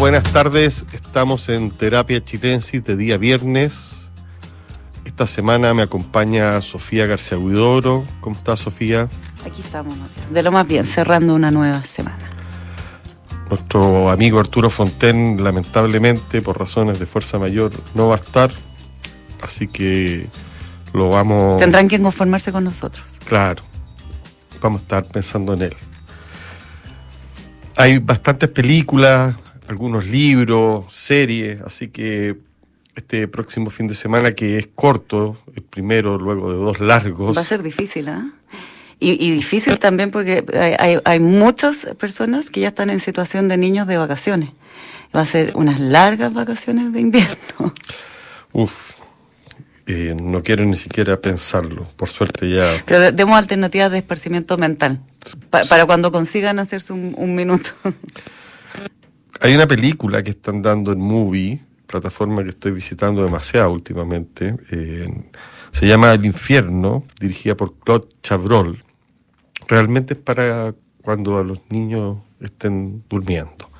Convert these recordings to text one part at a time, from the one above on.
buenas tardes. Estamos en Terapia Chilensis de día viernes. Esta semana me acompaña Sofía García Huidoro. ¿Cómo está Sofía? Aquí estamos, de lo más bien, cerrando una nueva semana. Nuestro amigo Arturo Fonten, lamentablemente, por razones de fuerza mayor, no va a estar. Así que lo vamos. Tendrán que conformarse con nosotros. Claro. Vamos a estar pensando en él. Hay bastantes películas, algunos libros, series, así que este próximo fin de semana, que es corto, el primero luego de dos largos. Va a ser difícil, ¿ah? Y, difícil también porque hay, hay, muchas personas que ya están en situación de niños de vacaciones. Va a ser unas largas vacaciones de invierno. Uf, eh, no quiero ni siquiera pensarlo. Por suerte ya. Pero demos alternativas de esparcimiento mental para cuando consigan hacerse un, minuto. Hay una película que están dando en Movie, plataforma que estoy visitando demasiado últimamente. Eh, se llama El Infierno, dirigida por Claude Chabrol realmente es para cuando a los niños estén durmiendo.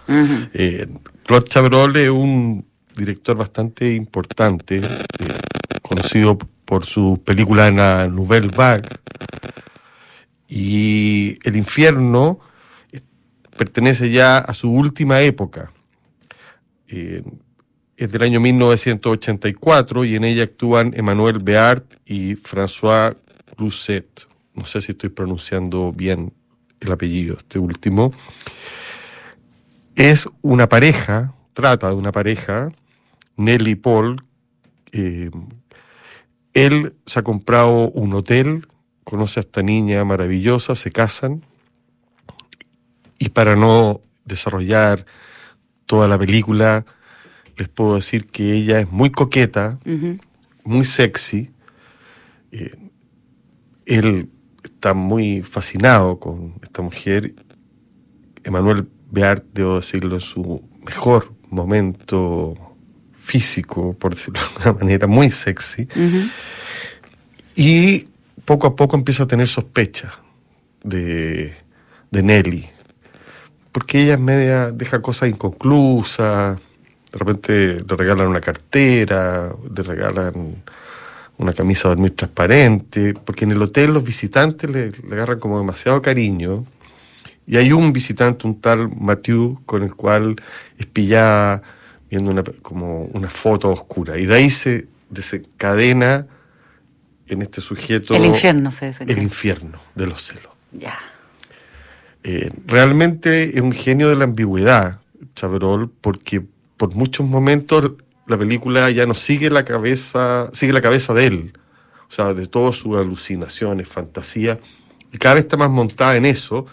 Eh, Claude Chabrol es un director bastante importante, eh, conocido por su película en la Nouvelle Vague. Y El Infierno pertenece ya a su última época. es del año 1984 y en ella actúan Emmanuel Beart y François Rousset no sé si estoy pronunciando bien el apellido, este último, es una pareja, trata de una pareja, Nelly Paul, eh, él se ha comprado un hotel, conoce a esta niña maravillosa, se casan, y para no desarrollar toda la película, les puedo decir que ella es muy coqueta, muy sexy. Eh, él está muy fascinado con esta mujer. Emanuel Beart, debo decirlo, en su mejor momento físico, por decirlo de alguna manera, muy sexy. Y poco a poco empieza a tener sospechas de, de Nelly. Porque ella es media, deja cosas inconclusas, de repente le regalan una cartera, le regalan una camisa de dormir transparente, porque en el hotel los visitantes le, agarran como demasiado cariño. Y hay un visitante, un tal Mathieu, con el cual espilla viendo una, como una foto oscura. Y de ahí se desencadena en este sujeto... El infierno se desencadena. El infierno de los celos. Ya. Eh, realmente es un genio de la ambigüedad, Chabrol, porque por muchos momentos la película ya no sigue la cabeza, sigue la cabeza de él, o sea, de todas sus alucinaciones, fantasías, y cada vez está más montada en eso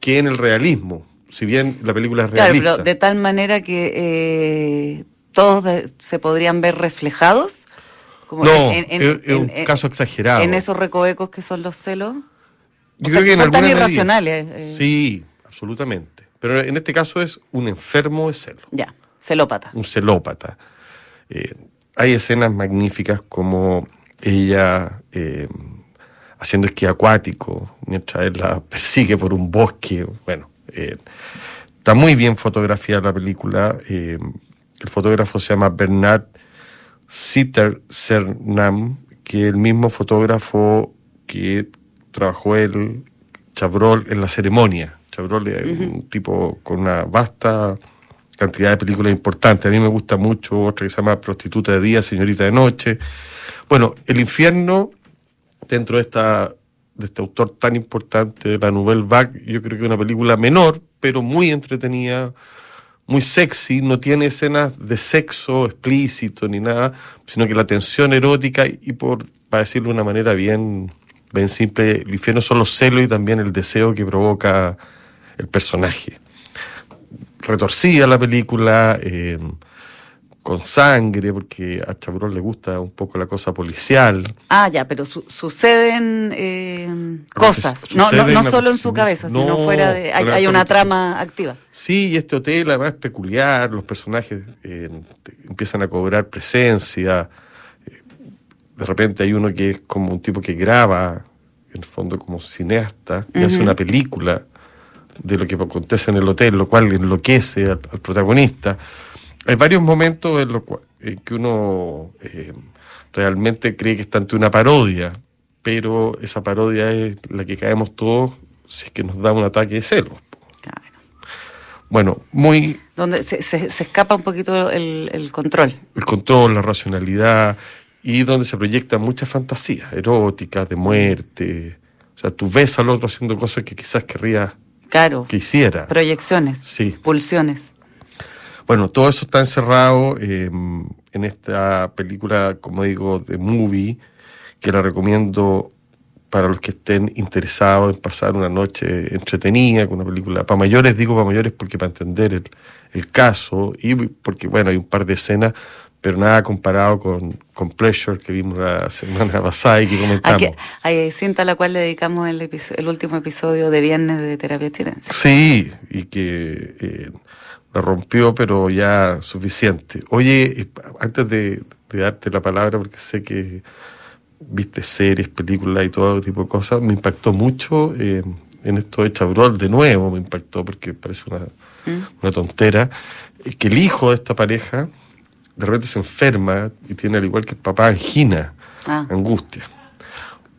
que en el realismo, si bien la película es realista. Claro, pero de tal manera que eh, todos se podrían ver reflejados. Como no, es, un caso exagerado. En esos recovecos que son los celos. Yo creo que, son tan irracionales. Eh. Sí, absolutamente. Pero en este caso es un enfermo de celo. Ya, celópata. Un celópata. Eh, hay escenas magníficas como ella eh, haciendo esquí acuático mientras él la persigue por un bosque. Bueno, eh, está muy bien fotografiada la película. el fotógrafo se llama Bernard Sitter Cernam, que es el mismo fotógrafo que trabajó el Chabrol en la ceremonia. Chabrol es un tipo con una vasta cantidad de películas importantes. A mí me gusta mucho otra que se llama Prostituta de Día, Señorita de Noche. Bueno, El Infierno, dentro de, esta, de este autor tan importante de la Nouvelle Vague, yo creo que es una película menor, pero muy entretenida, muy sexy, no tiene escenas de sexo explícito ni nada, sino que la tensión erótica y por, para decirlo de una manera bien, bien simple, el infierno son los celos y también el deseo que provoca el personaje retorcida la película, eh, con sangre, porque a Chabrol le gusta un poco la cosa policial. Ah, ya, pero suceden eh, cosas, no, no, solo en su cabeza, sino fuera de... Hay, una trama activa. Sí, y este hotel además es peculiar, los personajes eh, empiezan a cobrar presencia, de repente hay uno que es como un tipo que graba, en el fondo como cineasta, y hace una película de lo que acontece en el hotel, lo cual enloquece al, al protagonista. Hay varios momentos en los en que uno eh, realmente cree que está ante una parodia, pero esa parodia es la que caemos todos si es que nos da un ataque de celos. Claro. Bueno, muy Donde se, se- se escapa un poquito el, el control. el control, la racionalidad y donde se proyectan muchas fantasías eróticas, de muerte. O sea, tú ves al otro haciendo cosas que quizás querrías Claro. que hiciera. Proyecciones. Sí. Pulsiones. Bueno, todo eso está encerrado eh, en esta película, como digo, de movie, que la recomiendo para los que estén interesados en pasar una noche entretenida con una película. Para mayores, digo para mayores porque para entender el, el caso y porque, bueno, hay un par de escenas, pero nada comparado con, con Pleasure que vimos la semana pasada y que comentamos. Aquí, hay cinta a la cual le dedicamos el, el último episodio de Viernes de Terapia Chilense. Sí, y que eh, la rompió, pero ya suficiente. Oye, eh, antes de, de darte la palabra, porque sé que viste series, películas y todo tipo de cosas, me impactó mucho eh, en esto de Chabrol, de nuevo me impactó, porque parece una, una tontera, eh, que el hijo de esta pareja de repente se enferma y tiene, al igual que el papá, angina, Ah. angustia.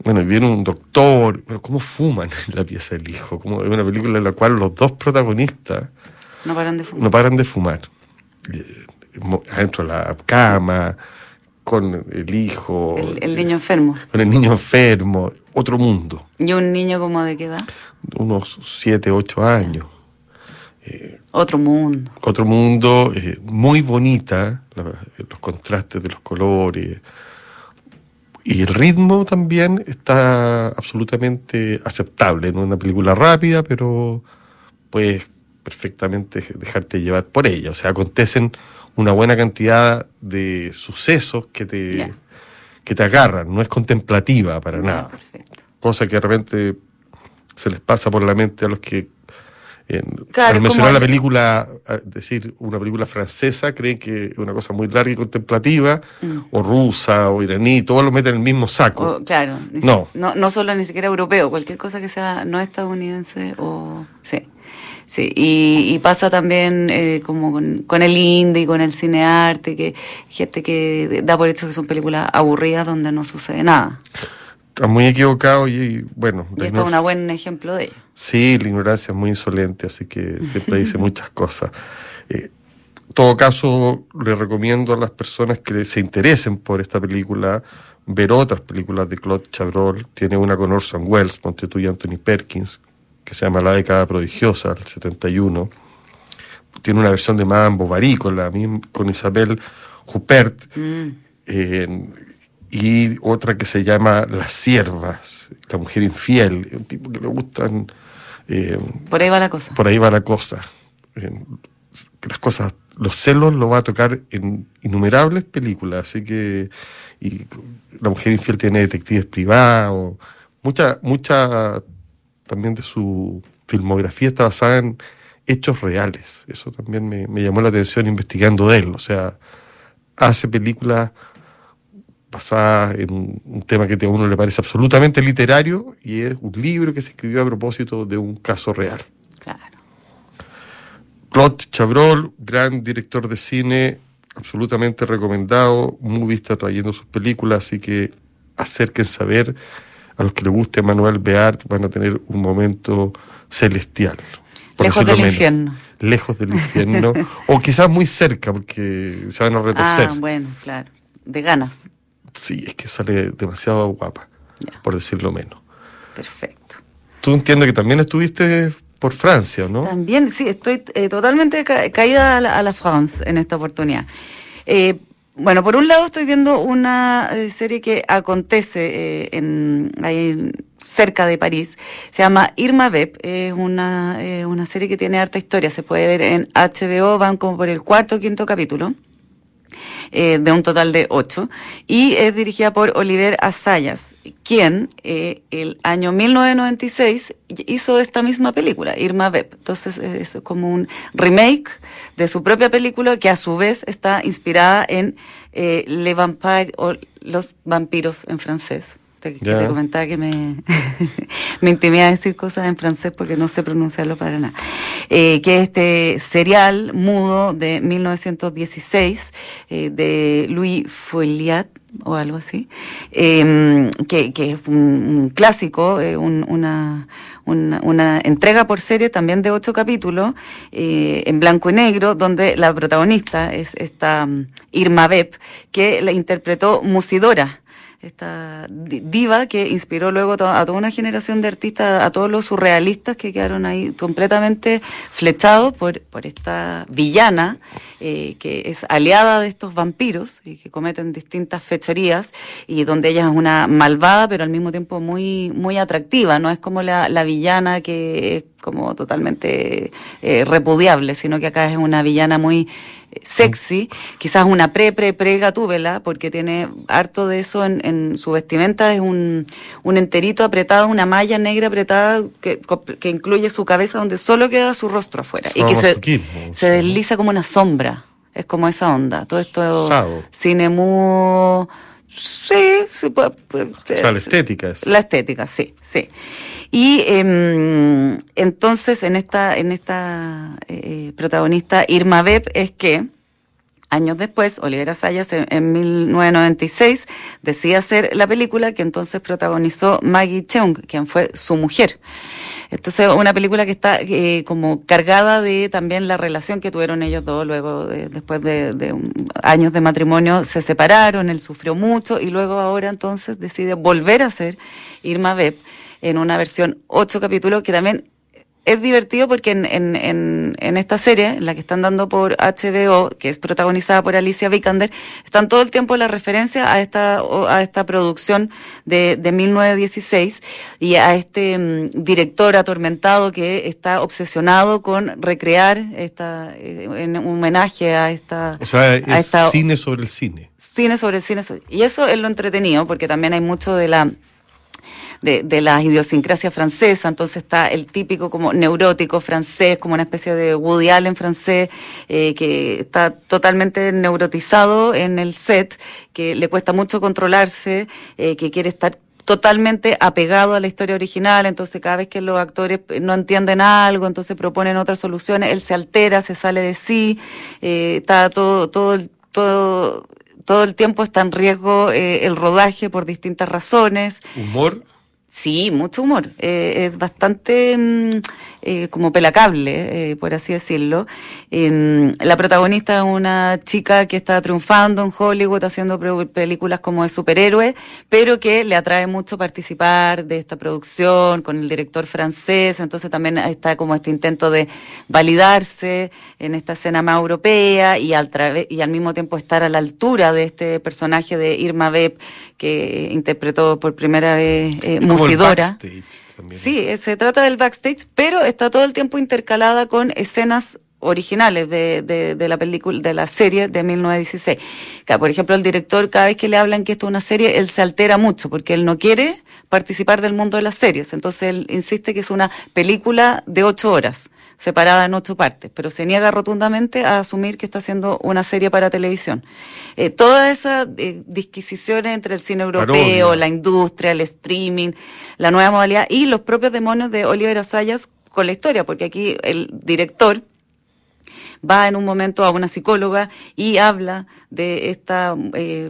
Bueno, y viene un doctor, pero ¿cómo fuman en la pieza del hijo? Como es una película en la cual los dos protagonistas No paran de fumar. no paran de fumar. Eh, Adentro de la cama, con el hijo, El, el niño enfermo. con el niño enfermo, otro mundo, Y un niño como de qué edad? unos 7, 8 años. Otro mundo. Otro mundo eh, muy bonita, la- los contrastes de los colores. Y el ritmo también está absolutamente aceptable. No es una película rápida, pero puedes perfectamente dejarte llevar por ella. O sea, acontecen una buena cantidad de sucesos que te, que te agarran. No es contemplativa para nada. perfecto. Cosa que de repente se les pasa por la mente a los que en, Claro, al mencionar la película, decir una película francesa, creen que es una cosa muy larga y contemplativa, o rusa, o iraní, todos lo meten en el mismo saco. Mm. O, claro, si- No. no. No solo ni siquiera europeo, cualquier cosa que sea no estadounidense o... Sí, sí. Y, y pasa también eh, como con, con el indie, con el cinearte, que gente que da por hecho que son películas aburridas donde no sucede nada. Está muy equivocado y, y, bueno, Y esto es un buen ejemplo de ello. sí, la ignorancia es muy insolente, así que siempre dice muchas cosas. Eh, en todo caso, le recomiendo a las personas que se interesen por esta película ver otras películas de Claude Chabrol. Tiene una con Orson Welles, ponte tú y Anthony Perkins, que se llama La década prodigiosa, el 71. Tiene una versión de Madame Bovary con, la misma, con Isabel Huppert. eh, y otra que se llama Las siervas, la mujer infiel, un tipo que le gustan... eh, Por ahí va la cosa. por ahí va la cosa. Eh, Las cosas, los celos lo va a tocar en innumerables películas, así que y la mujer infiel tiene detectives privados, mucha, mucha también de su filmografía está basada en hechos reales. Eso también me, me llamó la atención investigando de él. O sea, hace películas basadas en un, tema que a uno le parece absolutamente literario y es un libro que se escribió a propósito de un caso real. Claro. Claude Chabrol, gran director de cine, absolutamente recomendado, muy vista trayendo sus películas, así que acérquense a ver. A los que les guste Manuel Beart van a tener un momento celestial. Lejos del menos. infierno. Lejos del infierno. o quizás muy cerca, porque se van a retorcer. Ah, bueno, claro. De ganas. Sí, es que sale demasiado guapa, por decirlo menos. Perfecto. Tú entiendes que también estuviste por Francia, ¿no? También, sí, estoy eh, totalmente ca- caída a la, a la France en esta oportunidad. Eh, bueno, por un lado estoy viendo una eh, serie que acontece eh, en, ahí cerca de París. Se llama Irma Beb. Es una, una serie que tiene harta historia. Se puede ver en HBO. Van como por el cuarto o quinto capítulo. Eh, de un total de ocho, y es dirigida por Oliver Asayas, quien eh, el año 1996 hizo esta misma película, Irma Beb. Entonces es como un remake de su propia película que a su vez está inspirada en eh, Le Vampire o Los vampiros en francés. Te, que te comentaba que me, me intimida decir cosas en francés porque no sé pronunciarlo para nada. Eh, que es este serial mudo de 1916 eh, de Louis Folliat o algo así, em, que, que, es un, clásico, eh, una, una, una, entrega por serie también de ocho capítulos, eh, en blanco y negro, donde la protagonista es esta mm, Irma Beb, que la interpretó Musidora esta diva que inspiró luego a toda una generación de artistas, a todos los surrealistas que quedaron ahí completamente flechados por, por esta villana eh, que es aliada de estos vampiros y que cometen distintas fechorías y donde ella es una malvada pero al mismo tiempo muy, muy atractiva, no es como la, la villana que es como totalmente eh, repudiable, sino que acá es una villana muy sexy, quizás una pre, pre, pre gatúbela, porque tiene harto de eso en, en su vestimenta, es un, un, enterito apretado, una malla negra apretada que, que, incluye su cabeza donde solo queda su rostro afuera. Y que se, se, desliza como una sombra, es como esa onda, todo esto cine muy... Sí, sí puede, o sea, la estética es. La estética, sí, sí. Y eh, entonces en esta, en esta eh, protagonista Irma Beb es que años después, Olivera Sayas en, en, 1996 decide hacer la película que entonces protagonizó Maggie Cheung, quien fue su mujer. Entonces, una película que está eh, como cargada de también la relación que tuvieron ellos dos, luego de, después de, de un, años de matrimonio se separaron, él sufrió mucho y luego ahora entonces decide volver a ser Irma Beb en una versión ocho capítulos que también es divertido porque en, en, en, en, esta serie, la que están dando por HBO, que es protagonizada por Alicia Vikander, están todo el tiempo la referencia a esta, a esta producción de, de 1916 y a este um, director atormentado que está obsesionado con recrear esta, eh, en homenaje a esta... O sea, es esta, cine sobre el cine. Cine sobre el cine. Y eso es lo entretenido porque también hay mucho de la de, de la idiosincrasia francesa, entonces está el típico como neurótico francés, como una especie de Woody Allen francés, eh, que está totalmente neurotizado en el set, que le cuesta mucho controlarse, eh, que quiere estar totalmente apegado a la historia original, entonces cada vez que los actores no entienden algo, entonces proponen otras soluciones, él se altera, se sale de sí, eh, está todo, todo, todo, todo el tiempo está en riesgo eh, el rodaje por distintas razones. Humor. Sí, mucho humor. Eh, es bastante mm, eh, como pelacable, eh, por así decirlo. Em, la protagonista es una chica que está triunfando en Hollywood haciendo películas como de superhéroe, pero que le atrae mucho participar de esta producción con el director francés. Entonces también está como este intento de validarse en esta escena más europea y al, y al mismo tiempo estar a la altura de este personaje de Irma Beb que interpretó por primera vez eh, Sí, se trata del backstage, pero está todo el tiempo intercalada con escenas originales de, de, la película, de la serie de 1916. por ejemplo, el director, cada vez que le hablan que esto es una serie, él se altera mucho porque él no quiere participar del mundo de las series. Entonces él insiste que es una película de ocho horas, separada en ocho partes, pero se niega rotundamente a asumir que está haciendo una serie para televisión. Eh, todas esas eh, disquisiciones entre el cine europeo, Parodia. la industria, el streaming, la nueva modalidad y los propios demonios de Oliver Asayas con la historia, porque aquí el director va en un momento a una psicóloga y habla de esta eh,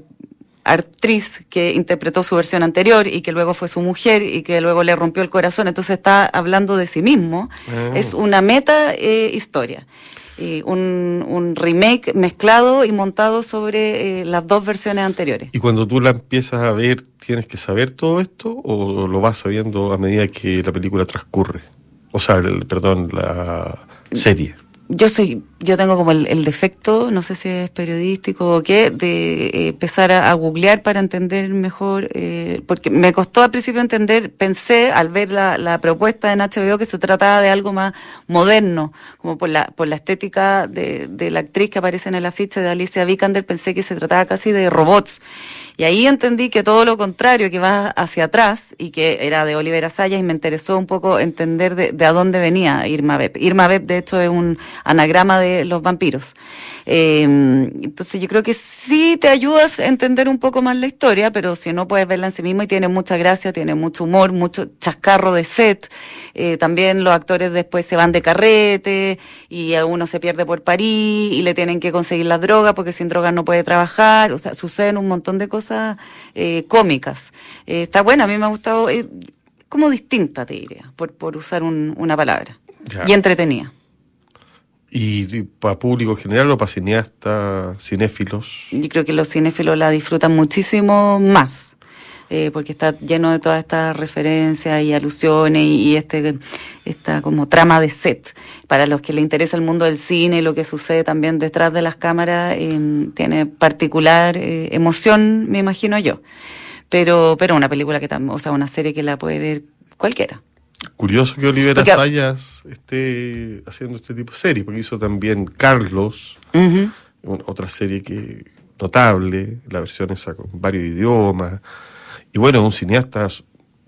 actriz que interpretó su versión anterior y que luego fue su mujer y que luego le rompió el corazón, entonces está hablando de sí mismo. Oh. Es una meta eh, historia. Eh, un, un, remake mezclado y montado sobre eh, las dos versiones anteriores. ¿Y cuando tú la empiezas a ver, tienes que saber todo esto o lo vas sabiendo a medida que la película transcurre? O sea, el, perdón, la serie yo soy, yo tengo como el, el, defecto, no sé si es periodístico o qué, de eh, empezar a, googlear para entender mejor, eh, porque me costó al principio entender, pensé al ver la, la, propuesta en HBO que se trataba de algo más moderno, como por la, por la estética de, de la actriz que aparece en el afiche de Alicia Vikander, pensé que se trataba casi de robots. Y ahí entendí que todo lo contrario, que va hacia atrás y que era de Oliver Asayas y me interesó un poco entender de, de a dónde venía Irma Beb. Irma Beb, de hecho, es un anagrama de los vampiros. Eh, entonces yo creo que sí te ayudas a entender un poco más la historia, pero si no puedes verla en sí misma y tiene mucha gracia, tiene mucho humor, mucho chascarro de set. Eh, también los actores después se van de carrete y uno se pierde por París y le tienen que conseguir la droga porque sin droga no puede trabajar. O sea, suceden un montón de cosas eh, cómicas. Eh, está buena, a mí me ha gustado, como distinta te diría, por, por usar un, una palabra. Ya. Y entretenida. ¿Y, para público general o para cineastas, cinéfilos? Yo creo que los cinéfilos la disfrutan muchísimo más. eh, porque está lleno de todas estas referencias y alusiones y, este esta como trama de set. Para los que les interesa el mundo del cine y lo que sucede también detrás de las cámaras, eh, tiene particular eh, emoción, me imagino yo. Pero, pero una película que o sea, una serie que la puede ver cualquiera. Curioso que Olivera Porque- Sayas esté haciendo este tipo de series, porque hizo también Carlos, otra serie que notable, la versión esa con varios idiomas. Y bueno, un cineasta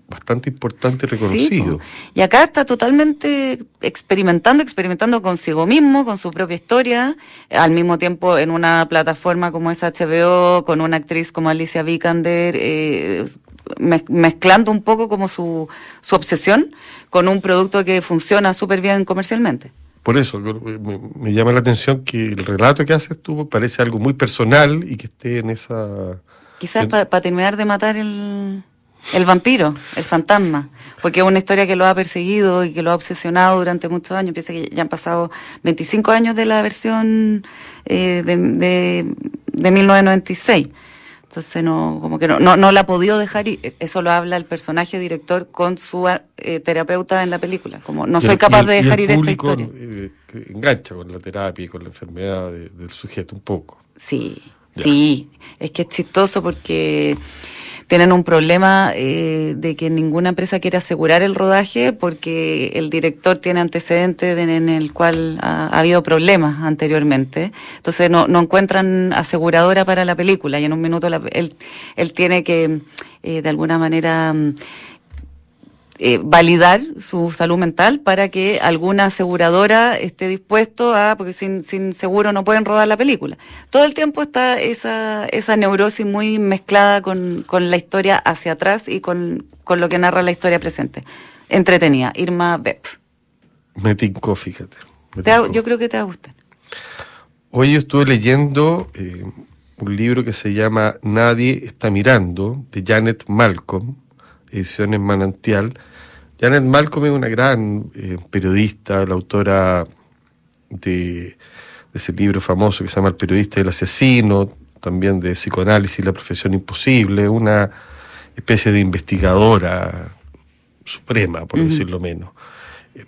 bastante importante y reconocido. y acá está totalmente experimentando, experimentando consigo mismo, con su propia historia, al mismo tiempo en una plataforma como es HBO, con una actriz como Alicia Vikander, eh, mezclando un poco como su, su obsesión con un producto que funciona súper bien comercialmente. Por eso me, me llama la atención que el relato que haces tú parece algo muy personal y que esté en esa... Quizás en- para terminar de matar el, el vampiro, el fantasma, porque es una historia que lo ha perseguido y que lo ha obsesionado durante muchos años. Piensa que ya han pasado 25 años de la versión eh, de, de, de 1996. Entonces no, como que no, no, no la ha podido dejar y eso lo habla el personaje director con su eh, terapeuta en la película. Como no soy capaz el- de dejar ir esta historia. eh, engancha con la terapia y con la enfermedad de- del sujeto un poco. Sí, Ya. sí, es que es chistoso porque tienen un problema eh, de que ninguna empresa quiere asegurar el rodaje porque el director tiene antecedentes de- en el cual ha, ha habido problemas anteriormente. Entonces no, no encuentran aseguradora para la película y en un minuto la- él, él tiene que eh, de alguna manera... eh, validar su salud mental para que alguna aseguradora esté dispuesto a, porque sin, sin seguro no pueden rodar la película. Todo el tiempo está esa, esa neurosis muy mezclada con, con la historia hacia atrás y con, con lo que narra la historia presente. Entretenida, Irma Bepp. Me tincó, fíjate. me Te va- tincó. yo creo que te va a gustar. Hoy yo estuve leyendo eh, un libro que se llama Nadie está mirando, de Janet Malcolm, ediciones Manantial. Janet Malcolm es una gran eh, periodista, la autora de, de ese libro famoso que se llama El periodista y el asesino, también de psicoanálisis, la profesión imposible, una especie de investigadora suprema, por Ujú. decirlo menos. Eh,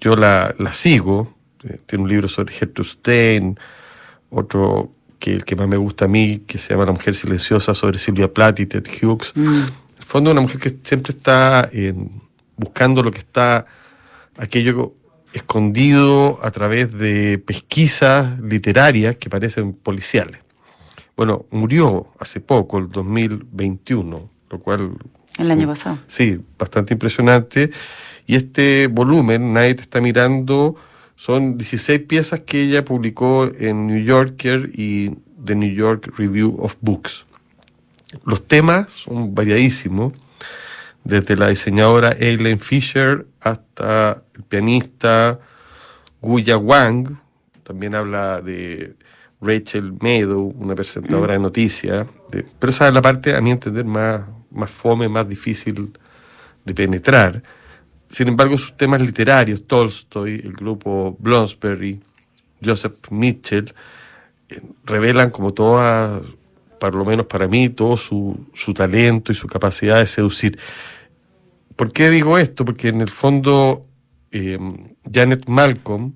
Yo la, la sigo, eh, tiene un libro sobre Gertrude Stein, otro que el que más me gusta a mí, que se llama La mujer silenciosa, sobre Silvia Plath y Ted Hughes. Mm. En el fondo, una mujer que siempre está en- buscando lo que está, aquello escondido a través de pesquisas literarias que parecen policiales. Bueno, murió hace poco, el 2021, lo cual El año pasado. Sí, bastante impresionante. Y este volumen, Nadie te está mirando, son 16 piezas que ella publicó en New Yorker y The New York Review of Books. Los temas son variadísimos, desde la diseñadora Eileen Fisher hasta el pianista Guya Wang, también habla de Rachel Meadow, una presentadora de noticias, pero esa es la parte, a mi entender, más, más fome, más difícil de penetrar. Sin embargo, sus temas literarios, Tolstoy, el grupo Bloomsbury, Joseph Mitchell, eh, revelan como toda, por lo menos para mí, todo su, su talento y su capacidad de seducir. ¿Por qué digo esto? Porque en el fondo eh, Janet Malcolm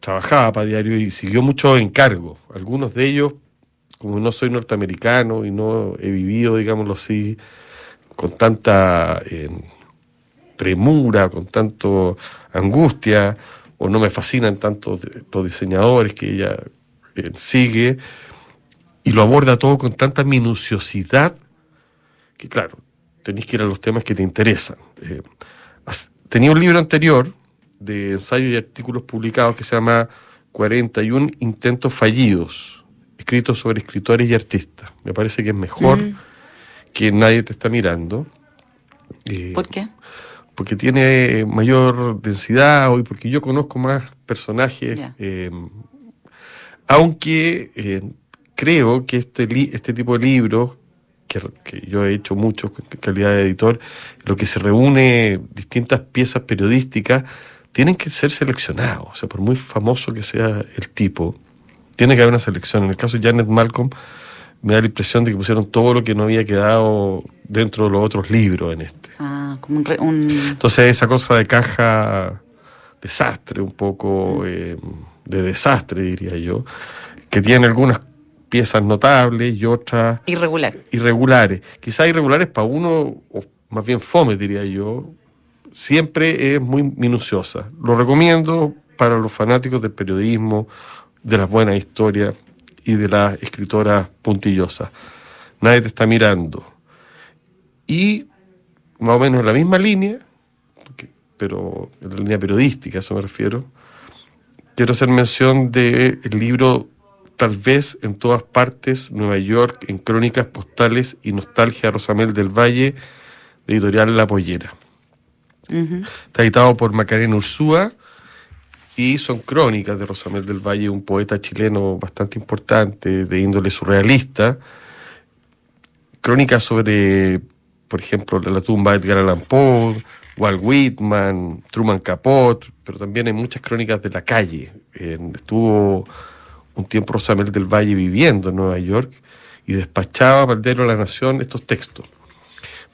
trabajaba para diario y siguió muchos encargos. Algunos de ellos, como no soy norteamericano y no he vivido, digámoslo así, con tanta eh, premura, con tanto angustia, o no me fascinan tanto los diseñadores que ella eh, sigue, y lo aborda todo con tanta minuciosidad que, claro, tenéis que ir a los temas que te interesan. Eh, tenía un libro anterior de ensayos y artículos publicados que se llama 41 intentos fallidos, escritos sobre escritores y artistas. Me parece que es mejor Mm. que nadie te está mirando. Eh, ¿Por qué? porque tiene mayor densidad hoy, porque yo conozco más personajes, eh, aunque eh, creo que este, li- este tipo de libros, que, que yo he hecho muchos en calidad de editor, lo que se reúne distintas piezas periodísticas, tienen que ser seleccionados, o sea, por muy famoso que sea el tipo, tiene que haber una selección. En el caso de Janet Malcolm, me da la impresión de que pusieron todo lo que no había quedado dentro de los otros libros en este. Ah, como un, re- un- Entonces esa cosa de caja desastre, un poco eh, de desastre diría yo, que tiene algunas piezas notables y otras irregular. irregulares. Quizás irregulares para uno, o más bien fome diría yo, siempre es muy minuciosa. Lo recomiendo para los fanáticos del periodismo, de las buenas historias y de las escritoras puntillosas. Nadie te está mirando. Y más o menos en la misma línea, pero en la línea periodística, a eso me refiero, quiero hacer mención del libro Tal vez en todas partes, Nueva York, en crónicas postales y nostalgia Rosamel del Valle, de editorial La Pollera. Está editado por Macarena Ursúa y son crónicas de Rosamel del Valle, un poeta chileno bastante importante, de índole surrealista. Crónicas sobre, por ejemplo, la tumba de Edgar Allan Poe, Walt Whitman, Truman Capote, pero también hay muchas crónicas de la calle. Eh, estuvo un tiempo Rosamel del Valle viviendo en Nueva York y despachaba para el diario La Nación estos textos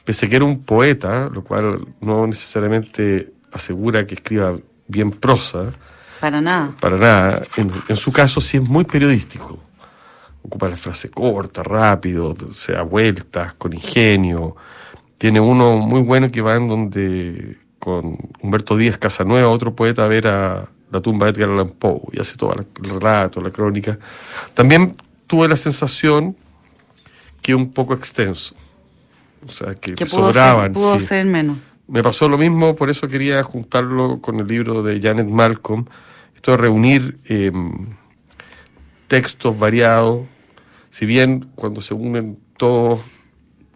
pese a que era un poeta, lo cual no necesariamente asegura que escriba bien prosa, Para nada. para nada, en, en su caso sí es muy periodístico. Ocupa la frase corta, rápido, o sea, vueltas, con ingenio. Tiene uno muy bueno que va en donde con Humberto Díaz Casanueva, otro poeta, a ver a la tumba de Edgar Allan Poe y hace todo el relato, la crónica. También tuve la sensación que un poco extenso. O sea, que, Que pudo, sobraban. ser, pudo sí. ser menos. Me pasó lo mismo, por eso quería juntarlo con el libro de Janet Malcolm. Esto de reunir eh, textos variados. Si bien cuando se unen todos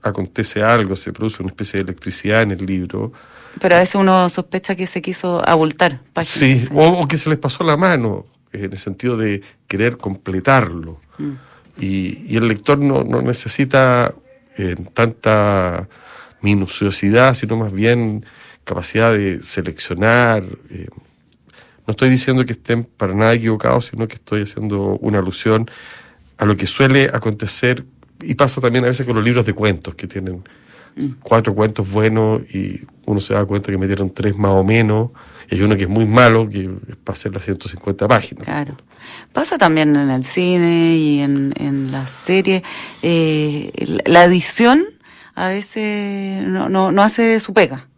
acontece algo, se produce una especie de electricidad en el libro. Pero a veces uno sospecha que se quiso abultar páginas. Sí, o, o que se les pasó la mano, eh, en el sentido de querer completarlo. Mm. Y, y el lector no, no necesita eh, tanta minuciosidad, sino más bien capacidad de seleccionar. eh. No estoy diciendo que estén para nada equivocados, sino que estoy haciendo una alusión a lo que suele acontecer y pasa también a veces con los libros de cuentos que tienen cuatro cuentos buenos y uno se da cuenta que metieron tres más o menos y hay uno que es muy malo que es para hacer las 150 páginas. Claro. Pasa también en el cine y en, en las series. Eh, la- edición a veces no, no, no hace su pega.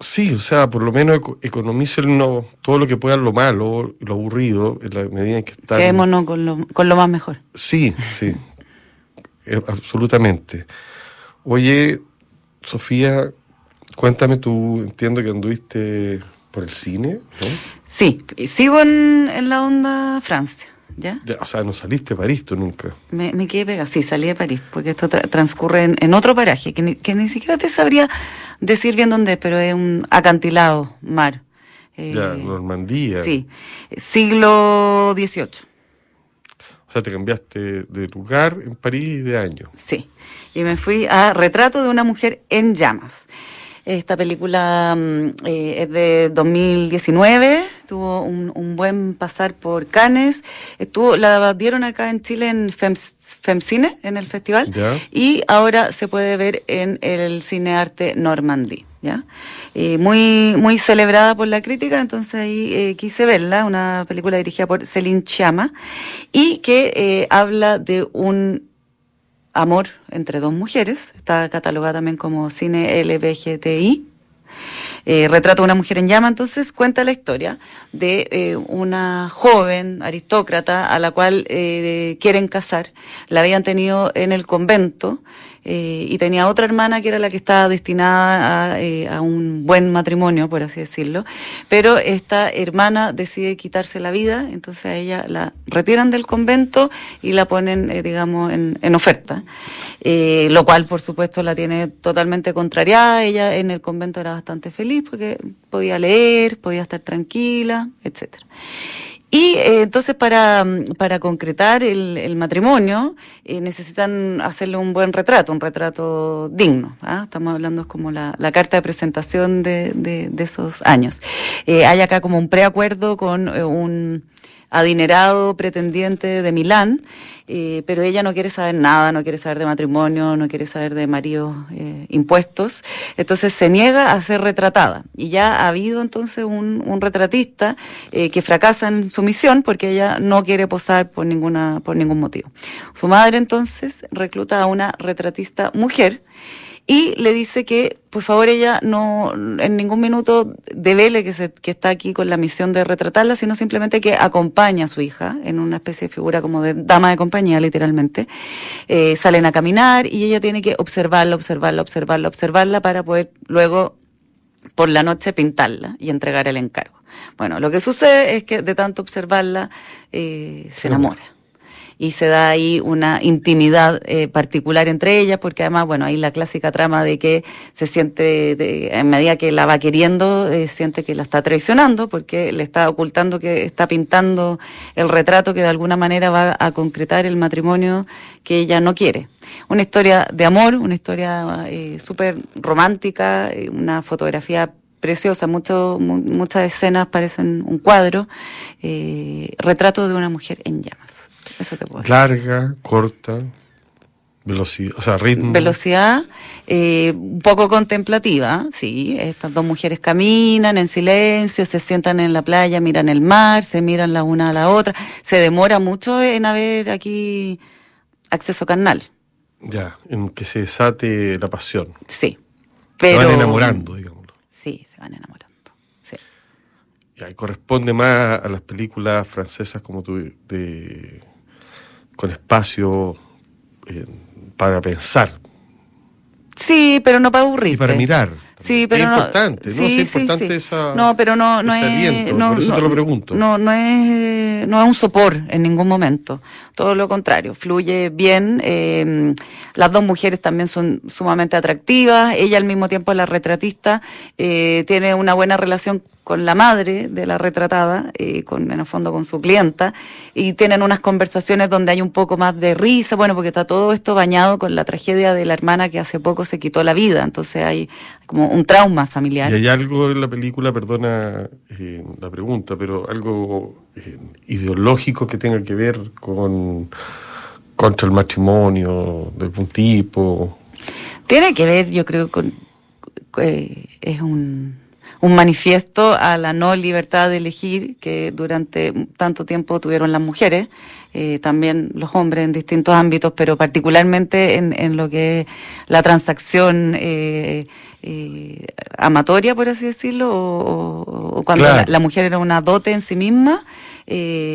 Sí, o sea, por lo menos eco- economicen no, todo lo que puedan lo malo, lo aburrido, en la medida en que están... Quedémonos con lo, con lo más mejor. Sí, sí, absolutamente. Oye, Sofía, cuéntame tú, entiendo que anduviste por el cine, ¿no? Sí, sigo en, en la onda Francia, ¿ya? Ya, o sea, no saliste a París tú nunca. Me, me quedé pegada. Sí, salí de París, porque esto tra- transcurre en, en otro paraje, que ni, que ni siquiera te sabría decir bien dónde es, pero es un acantilado, mar. Eh, Ya, Normandía. Sí, siglo XVIII. O sea, te cambiaste de lugar en París y de año. Sí, y me fui a Retrato de una mujer en llamas. Esta película mm, eh, es de 2019, tuvo un, un buen pasar por Cannes, estuvo, la dieron acá en Chile en Femcine, en el festival, Ya. y ahora se puede ver en el Cine Arte Normandí. ¿Ya? Eh, muy, muy celebrada por la crítica, entonces ahí eh, quise verla, una película dirigida por Céline Chama, y que eh, habla de un amor entre dos mujeres, está catalogada también como cine LBGTI, Eh, retrata a una mujer en llama, entonces cuenta la historia de eh, una joven aristócrata a la cual eh, quieren casar. La habían tenido en el convento eh, y tenía otra hermana que era la que estaba destinada a, eh, a, un buen matrimonio, por así decirlo, pero esta hermana decide quitarse la vida, entonces a ella la retiran del convento y la ponen, digamos, en, en oferta, lo cual por supuesto la tiene totalmente contrariada, ella en el convento era bastante feliz porque podía leer, podía estar tranquila, etcétera. Y eh, entonces para, para concretar el, matrimonio eh, necesitan hacerle un buen retrato, un retrato digno. ¿ah? Estamos hablando como la, la, carta de presentación de, de, de esos años. Eh, hay acá como un preacuerdo con un adinerado pretendiente de Milán, eh, pero ella no quiere saber nada, no quiere saber de matrimonio, no quiere saber de maridos eh, impuestos, entonces se niega a ser retratada. Y ya ha habido entonces un, retratista eh, que fracasa en su misión porque ella no quiere posar por, ninguna, por ningún motivo. Su madre entonces recluta a una retratista mujer, y le dice que por favor ella no en ningún minuto devele que, se, que está aquí con la misión de retratarla, sino simplemente que acompaña a su hija en una especie de figura como de dama de compañía, literalmente. Eh, salen a caminar y ella tiene que observarla, observarla, observarla, observarla para poder luego por la noche pintarla y entregar el encargo. Bueno, lo que sucede es que de tanto observarla eh, se enamora y se da ahí una intimidad eh, particular entre ellas, porque además, bueno, hay la clásica trama de que se siente, de, en medida que la va queriendo, eh, siente que la está traicionando, porque le está ocultando que está pintando el retrato que de alguna manera va a concretar el matrimonio que ella no quiere. Una historia de amor, una historia eh, súper romántica, eh, una fotografía preciosa, mucho, mu muchas escenas parecen un cuadro, eh, retrato de una mujer en llamas. Eso te puedo decir. Larga, corta, velocidad, o sea, ritmo. Velocidad, eh, un poco contemplativa, sí. Estas dos mujeres caminan en silencio, se sientan en la playa, miran el mar, se miran la una a la otra. Se demora mucho en haber aquí acceso carnal. Ya, en que se desate la pasión. Sí. Pero, se van enamorando, digamos. Sí, se van enamorando. Sí. Ya, corresponde más a las películas francesas como tú, de, con espacio eh, para pensar. Sí, pero no para aburrirte. Y para mirar. Sí, pero es no, importante, ¿no? Sí, es importante sí, esa, no, pero no, no ese es, aliento, no, por eso no, te lo pregunto. No, no es, no es un sopor en ningún momento. Todo lo contrario, fluye bien. Eh, las dos mujeres también son sumamente atractivas. Ella al mismo tiempo, la retratista, eh, tiene una buena relación con la madre de la retratada, eh, con, en el fondo con su clienta, y tienen unas conversaciones donde hay un poco más de risa, bueno, porque está todo esto bañado con la tragedia de la hermana que hace poco se quitó la vida, entonces hay como un trauma familiar. Y hay algo en la película, perdona eh, la pregunta, pero algo eh, ideológico que tenga que ver con contra el matrimonio de algún tipo. Tiene que ver, yo creo, con eh, es un un manifiesto a la no libertad de elegir que durante tanto tiempo tuvieron las mujeres, eh, también los hombres en distintos ámbitos, pero particularmente en, en lo que es la transacción eh, eh, amatoria, por así decirlo, o, o cuando claro. la, la, mujer era una dote en sí misma,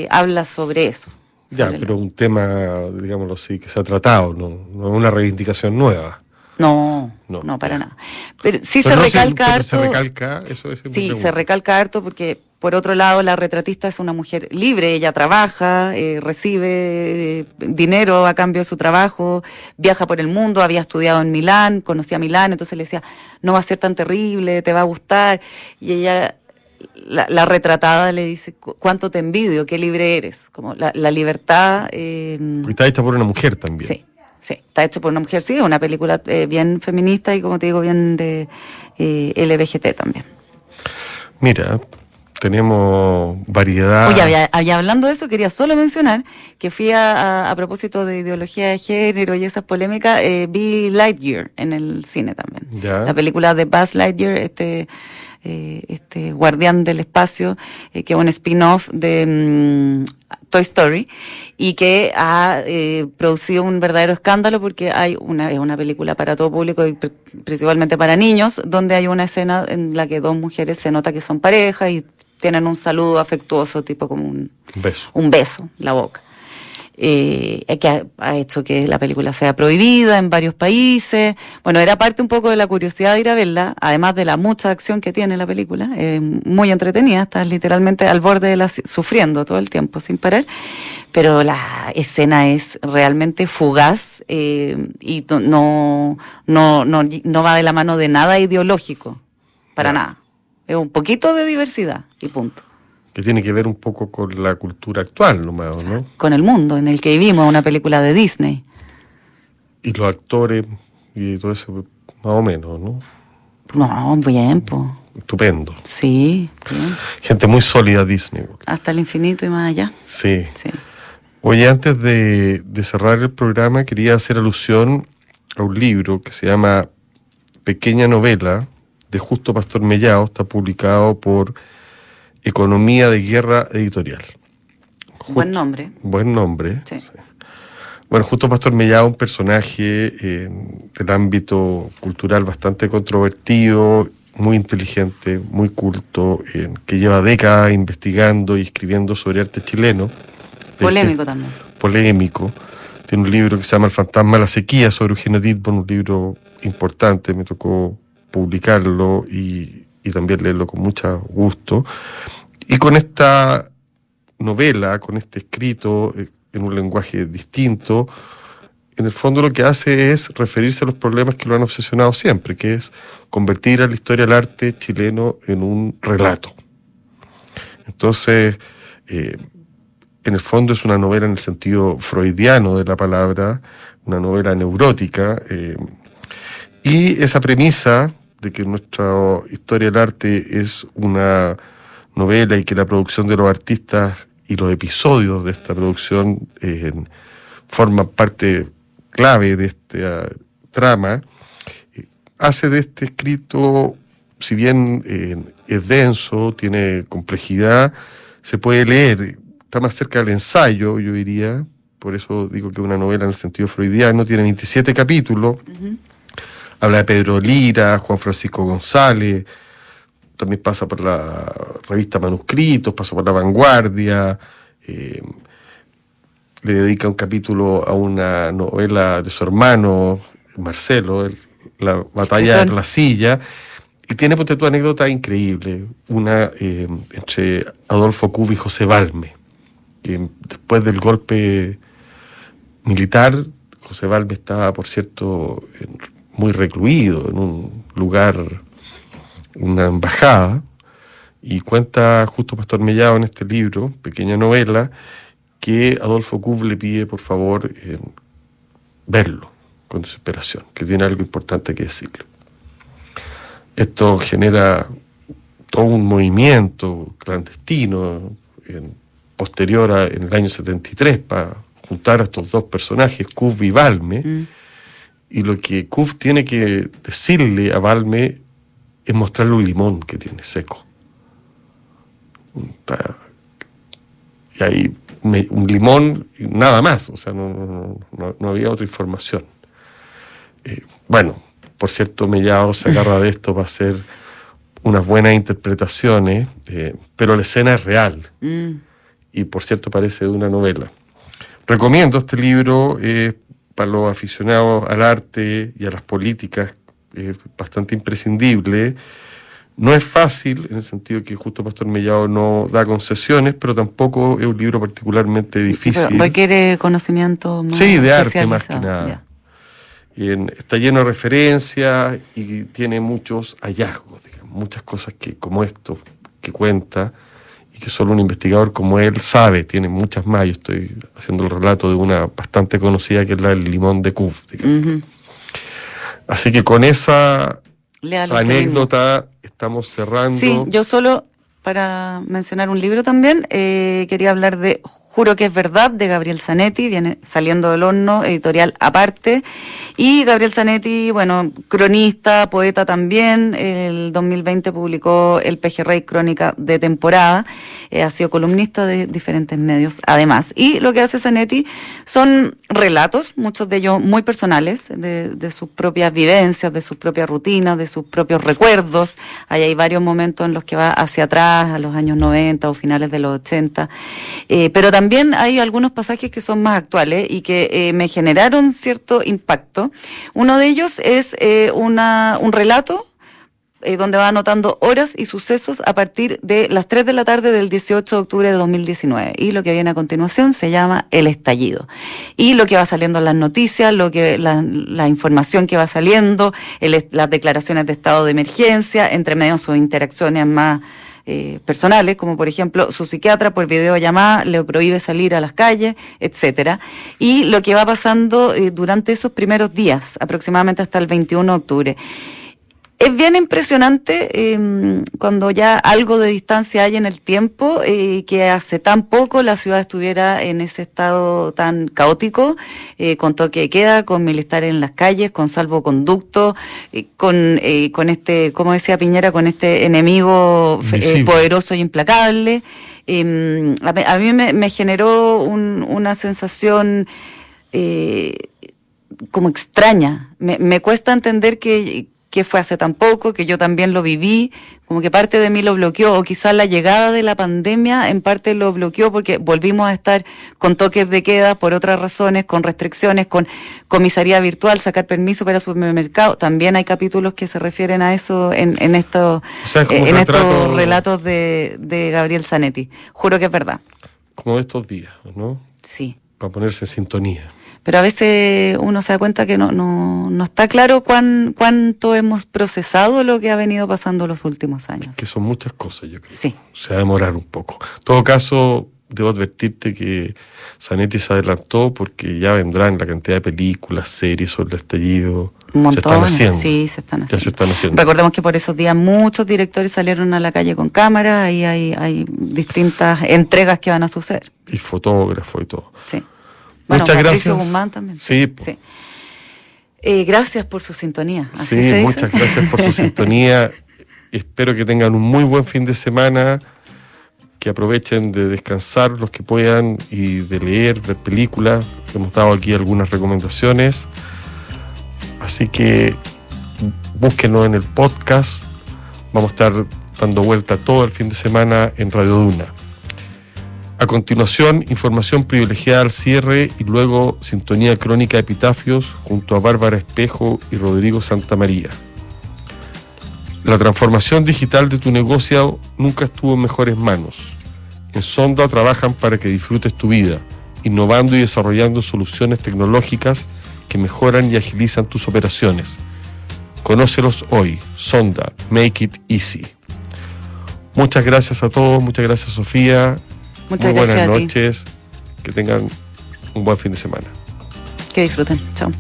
habla sobre eso. Ya, pero la... un tema, digámoslo así, que se ha tratado, no, no una reivindicación nueva. No, no, no, para nada. Pero sí pero se no recalca se, harto. Se recalca, eso es Sí, se recalca harto porque, por otro lado, la retratista es una mujer libre, ella trabaja, eh, recibe eh, dinero a cambio de su trabajo, viaja por el mundo, había estudiado en Milán, conocía Milán, entonces le decía, no va a ser tan terrible, te va a gustar. Y ella la, la, retratada le dice cuánto te envidio, qué libre eres, como la, la libertad. Eh, está hecha por una mujer también. Sí, sí, está hecho por una mujer, sí, una película eh, bien feminista y como te digo, bien de eh, LBGT también. Mira, tenemos variedad. Oye, había, hablando de eso, quería solo mencionar que fui a, a, a propósito de ideología de género y esas polémicas, eh, vi Lightyear en el cine también. Ya. La película de Buzz Lightyear, este eh, este guardián del espacio, eh, que es un spin-off de mm, Toy Story, y que ha eh, producido un verdadero escándalo porque hay una, es una película para todo público y pr- principalmente para niños, donde hay una escena en la que dos mujeres se nota que son pareja y tienen un saludo afectuoso, tipo como un, beso. un beso en la boca. Eh, que ha, ha hecho que la película sea prohibida en varios países. Bueno, era parte un poco de la curiosidad de ir a verla, además de la mucha acción que tiene la película, eh, muy entretenida, estás literalmente al borde de la, sufriendo todo el tiempo sin parar, pero la escena es realmente fugaz eh, y no, no, no, no, va de la mano de nada ideológico, para nada. Es un poquito de diversidad y punto. Que tiene que ver un poco con la cultura actual, nomás, ¿no? con el mundo en el que vivimos, una película de Disney. Y los actores y todo eso, más o menos, ¿no? No, bien, pues. Estupendo. Sí, bien. Gente muy sólida Disney. Hasta el infinito y más allá. Sí. Sí. Oye, antes de, de cerrar el programa, quería hacer alusión a un libro que se llama Pequeña Novela de Justo Pastor Mellado. Está publicado por Economía de Guerra Editorial. Buen nombre. Buen nombre. Sí. Bueno, Justo Pastor Mellado, un personaje eh, del ámbito cultural bastante controvertido, muy inteligente, muy culto, eh, que lleva décadas investigando y escribiendo sobre arte chileno. Polémico también. Polémico. Tiene un libro que se llama El fantasma de la sequía sobre Eugenio Ditborn, un libro importante, me tocó publicarlo y, y también leerlo con mucho gusto. Y con esta novela, con este escrito eh, en un lenguaje distinto, en el fondo lo que hace es referirse a los problemas que lo han obsesionado siempre, que es convertir a la historia del arte chileno en un relato. Entonces, eh, en el fondo es una novela en el sentido freudiano de la palabra, una novela neurótica, eh, y esa premisa de que nuestra historia del arte es una novela y que la producción de los artistas y los episodios de esta producción eh, forman parte clave de esta trama, eh, hace de este escrito, si bien eh, es denso, tiene complejidad, se puede leer, está más cerca del ensayo, yo diría, por eso digo que una novela en el sentido freudiano, tiene 27 capítulos, habla de Pedro Lira, Juan Francisco González, también pasa por la revista Manuscritos, pasa por La Vanguardia, eh, le dedica un capítulo a una novela de su hermano, Marcelo, el- La batalla de la silla, y tiene ponte tu anécdota increíble, una eh, entre Adolfo Cubi y José Balme, que después del golpe militar, José Balme estaba, por cierto, en- muy recluido en un lugar, una embajada, y cuenta justo Pastor Mellado en este libro, pequeña novela, que Adolfo Cub le pide, por favor, verlo con desesperación, que tiene algo importante que decirle. Esto genera todo un movimiento clandestino en- posterior a, en el año 73 para juntar a estos dos personajes, Cub y Balme, Mm. Y lo que Kuf tiene que decirle a Balme es mostrarle un limón que tiene seco. Y ahí me- un limón nada más, o sea, no, no- no- no había otra información. Eh, bueno, por cierto, Mellado se agarra de esto para hacer unas buenas interpretaciones, eh, pero la escena es real Mm. y por cierto parece de una novela. Recomiendo este libro eh, para los aficionados al arte y a las políticas, es bastante imprescindible. No es fácil, en el sentido que justo Pastor Mellado no da concesiones, pero tampoco es un libro particularmente difícil. Requiere conocimiento más Sí, de arte más que nada. ya. Y en- está lleno de referencias y tiene muchos hallazgos, digamos, muchas cosas que como esto que cuenta y que solo un investigador como él sabe, tiene muchas más. Yo estoy haciendo el relato de una bastante conocida que es la del limón de digamos. Ujú. Así que con esa anécdota estamos cerrando. Sí, yo solo, para mencionar un libro también, eh, quería hablar de Juro que es verdad, de Gabriel Zanetti, viene saliendo del horno, editorial aparte. Y Gabriel Zanetti, bueno, cronista, poeta también, el 2020 publicó El Pejerrey Crónica de temporada, eh, ha sido columnista de diferentes medios además. Y lo que hace Zanetti son relatos, muchos de ellos muy personales, de, de sus propias vivencias, de sus propias rutinas, de sus propios recuerdos. Ahí hay varios momentos en los que va hacia atrás, a los años 90 o finales de los 80. Eh, pero también hay algunos pasajes que son más actuales y que eh, me generaron cierto impacto. Uno de ellos es eh, una, un relato eh, donde va anotando horas y sucesos a partir de las 3 de la tarde del 18 de octubre de 2019. Y lo que viene a continuación se llama El Estallido. Y lo que va saliendo en las noticias, lo que, la, la información que va saliendo, el, las declaraciones de estado de emergencia, entre medio sus interacciones más eh, personales, como por ejemplo su psiquiatra por videollamada le prohíbe salir a las calles, etcétera, y lo que va pasando eh, durante esos primeros días, aproximadamente hasta el 21 de octubre. Es bien impresionante eh, cuando ya algo de distancia hay en el tiempo, eh, que hace tan poco la ciudad estuviera en ese estado tan caótico, eh, con toque de queda, con militares en las calles, con salvoconducto, eh, con, eh, con este, como decía Piñera, con este enemigo eh, poderoso y implacable. Eh, a, mí- a mí me, me generó un- una sensación eh, como extraña. Me, me cuesta entender que, que fue hace tan poco, que yo también lo viví, como que parte de mí lo bloqueó, o quizás la llegada de la pandemia en parte lo bloqueó porque volvimos a estar con toques de queda por otras razones, con restricciones, con comisaría virtual, sacar permiso para supermercado. También hay capítulos que se refieren a eso en, en estos, O sea, es como eh, en estos relatos de, de Gabriel Zanetti. Juro que es verdad. Como de estos días, ¿no? Sí. Para ponerse en sintonía. Pero a veces uno se da cuenta que no, no, no está claro cuán, cuánto hemos procesado lo que ha venido pasando los últimos años. Que son muchas cosas, yo creo. Sí. Se va a demorar un poco. En todo caso, debo advertirte que Zanetti se adelantó porque ya vendrán la cantidad de películas, series sobre el estallido. Un Se están haciendo. Sí, se están Ya haciendo. se están haciendo. Recordemos que por esos días muchos directores salieron a la calle con cámaras y hay, hay distintas entregas que van a suceder. Y fotógrafo y todo. Sí. Bueno, Muchas Patricio gracias. Guzmán también. Sí. Eh, gracias por su sintonía. Así Sí, se dice. muchas gracias por su sintonía. Espero que tengan un muy buen fin de semana, que aprovechen de descansar los que puedan y de leer, ver películas. Hemos dado aquí algunas recomendaciones. Así que búsquenos en el podcast. Vamos a estar dando vuelta todo el fin de semana en Radio Duna. A continuación, información privilegiada al cierre y luego sintonía crónica Epitafios junto a Bárbara Espejo y Rodrigo Santamaría. La transformación digital de tu negocio nunca estuvo en mejores manos. En Sonda trabajan para que disfrutes tu vida, innovando y desarrollando soluciones tecnológicas que mejoran y agilizan tus operaciones. Conócelos hoy. Sonda, make it easy. Muchas gracias a todos, muchas gracias Sofía. Muchas Muy buenas gracias a ti. noches. Que tengan un buen fin de semana. Que disfruten. Chao.